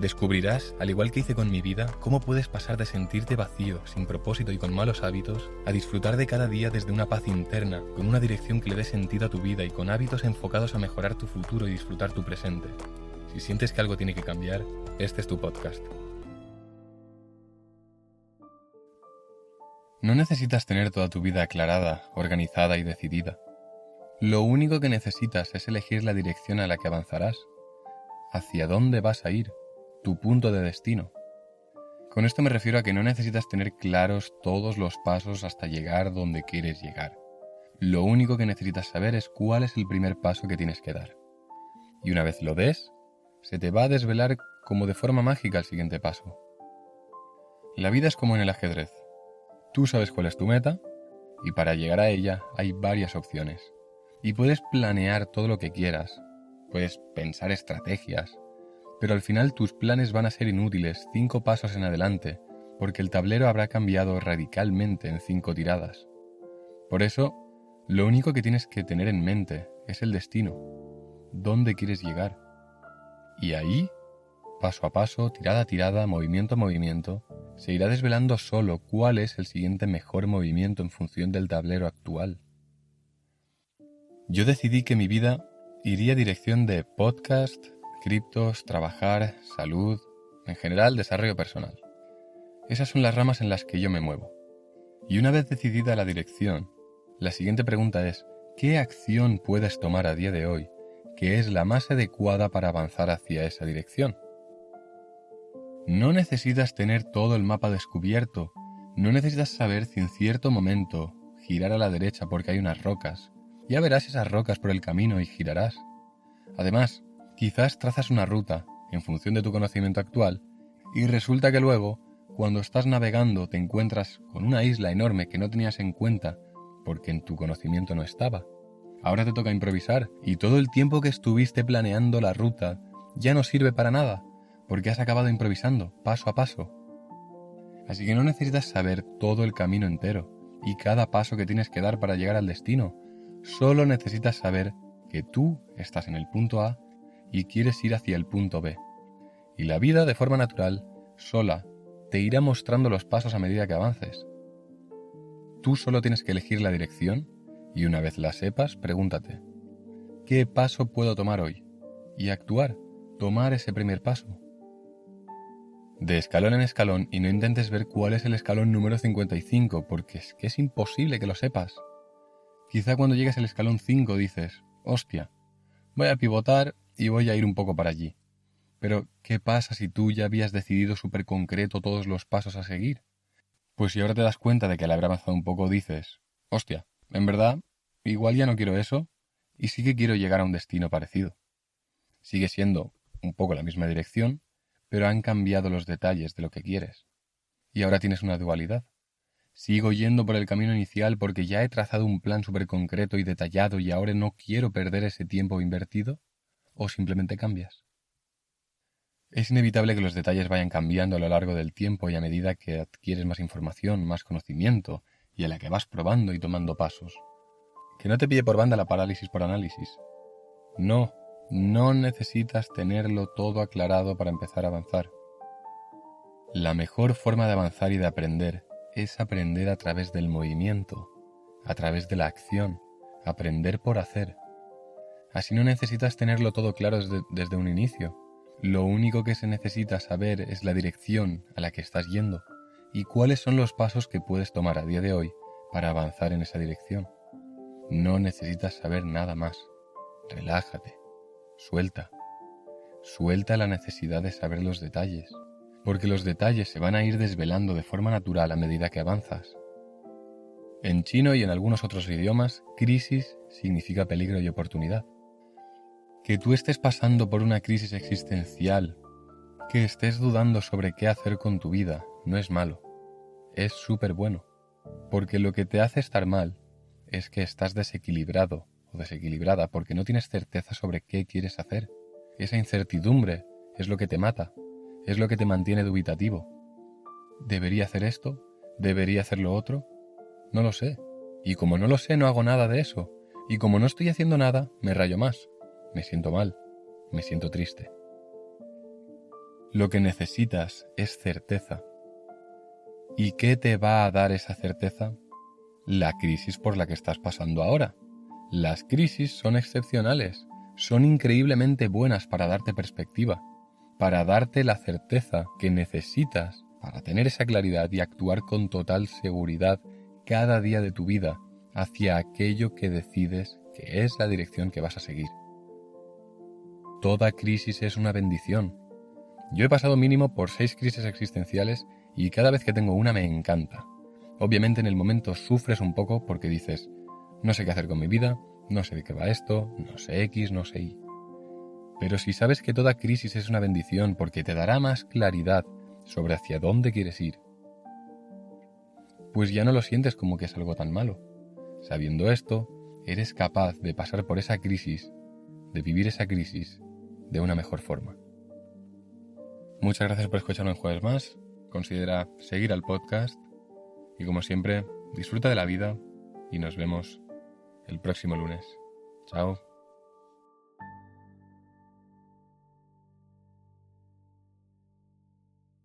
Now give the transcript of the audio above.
Descubrirás, al igual que hice con mi vida, cómo puedes pasar de sentirte vacío, sin propósito y con malos hábitos, a disfrutar de cada día desde una paz interna, con una dirección que le dé sentido a tu vida y con hábitos enfocados a mejorar tu futuro y disfrutar tu presente. Si sientes que algo tiene que cambiar, este es tu podcast. No necesitas tener toda tu vida aclarada, organizada y decidida. Lo único que necesitas es elegir la dirección a la que avanzarás, hacia dónde vas a ir tu punto de destino. Con esto me refiero a que no necesitas tener claros todos los pasos hasta llegar donde quieres llegar. Lo único que necesitas saber es cuál es el primer paso que tienes que dar. Y una vez lo des, se te va a desvelar como de forma mágica el siguiente paso. La vida es como en el ajedrez. Tú sabes cuál es tu meta y para llegar a ella hay varias opciones. Y puedes planear todo lo que quieras, puedes pensar estrategias, pero al final tus planes van a ser inútiles cinco pasos en adelante, porque el tablero habrá cambiado radicalmente en cinco tiradas. Por eso, lo único que tienes que tener en mente es el destino, dónde quieres llegar. Y ahí, paso a paso, tirada a tirada, movimiento a movimiento, se irá desvelando solo cuál es el siguiente mejor movimiento en función del tablero actual. Yo decidí que mi vida iría dirección de podcast, criptos, trabajar, salud, en general desarrollo personal. Esas son las ramas en las que yo me muevo. Y una vez decidida la dirección, la siguiente pregunta es, ¿qué acción puedes tomar a día de hoy que es la más adecuada para avanzar hacia esa dirección? No necesitas tener todo el mapa descubierto, no necesitas saber si en cierto momento girar a la derecha porque hay unas rocas. Ya verás esas rocas por el camino y girarás. Además, Quizás trazas una ruta en función de tu conocimiento actual y resulta que luego, cuando estás navegando, te encuentras con una isla enorme que no tenías en cuenta porque en tu conocimiento no estaba. Ahora te toca improvisar y todo el tiempo que estuviste planeando la ruta ya no sirve para nada porque has acabado improvisando, paso a paso. Así que no necesitas saber todo el camino entero y cada paso que tienes que dar para llegar al destino. Solo necesitas saber que tú estás en el punto A y quieres ir hacia el punto B. Y la vida, de forma natural, sola, te irá mostrando los pasos a medida que avances. Tú solo tienes que elegir la dirección y una vez la sepas, pregúntate, ¿qué paso puedo tomar hoy? Y actuar, tomar ese primer paso. De escalón en escalón y no intentes ver cuál es el escalón número 55 porque es que es imposible que lo sepas. Quizá cuando llegues al escalón 5 dices, hostia, voy a pivotar y voy a ir un poco para allí. Pero, ¿qué pasa si tú ya habías decidido súper concreto todos los pasos a seguir? Pues si ahora te das cuenta de que al haber avanzado un poco dices, hostia, en verdad, igual ya no quiero eso, y sí que quiero llegar a un destino parecido. Sigue siendo un poco la misma dirección, pero han cambiado los detalles de lo que quieres. Y ahora tienes una dualidad. Sigo yendo por el camino inicial porque ya he trazado un plan súper concreto y detallado y ahora no quiero perder ese tiempo invertido o simplemente cambias. Es inevitable que los detalles vayan cambiando a lo largo del tiempo y a medida que adquieres más información, más conocimiento y a la que vas probando y tomando pasos. Que no te pide por banda la parálisis por análisis. No, no necesitas tenerlo todo aclarado para empezar a avanzar. La mejor forma de avanzar y de aprender es aprender a través del movimiento, a través de la acción, aprender por hacer. Así no necesitas tenerlo todo claro desde, un inicio. Lo único que se necesita saber es la dirección a la que estás yendo y cuáles son los pasos que puedes tomar a día de hoy para avanzar en esa dirección. No necesitas saber nada más. Relájate. Suelta. Suelta la necesidad de saber los detalles, porque los detalles se van a ir desvelando de forma natural a medida que avanzas. En chino y en algunos otros idiomas, crisis significa peligro y oportunidad. Que tú estés pasando por una crisis existencial, que estés dudando sobre qué hacer con tu vida, no es malo. Es súper bueno. Porque lo que te hace estar mal es que estás desequilibrado o desequilibrada porque no tienes certeza sobre qué quieres hacer. esa incertidumbre es lo que te mata, es lo que te mantiene dubitativo. ¿Debería hacer esto? ¿Debería hacer lo otro? No lo sé. Y como no lo sé, no hago nada de eso. Y como no estoy haciendo nada, me rayo más. Me siento mal. Me siento triste. Lo que necesitas es certeza. ¿Y qué te va a dar esa certeza? La crisis por la que estás pasando ahora. Las crisis son excepcionales, son increíblemente buenas para darte perspectiva, para darte la certeza que necesitas para tener esa claridad y actuar con total seguridad cada día de tu vida hacia aquello que decides que es la dirección que vas a seguir. Toda crisis es una bendición. Yo he pasado mínimo por seis crisis existenciales y cada vez que tengo una me encanta. Obviamente en el momento sufres un poco porque dices, no sé qué hacer con mi vida, no sé de qué va esto, no sé X, no sé Y. Pero si sabes que toda crisis es una bendición porque te dará más claridad sobre hacia dónde quieres ir, pues ya no lo sientes como que es algo tan malo. Sabiendo esto, eres capaz de pasar por esa crisis, de vivir esa crisis de una mejor forma. Muchas gracias por escucharme un jueves más. Considera seguir al podcast y como siempre, disfruta de la vida y nos vemos el próximo lunes. Chao.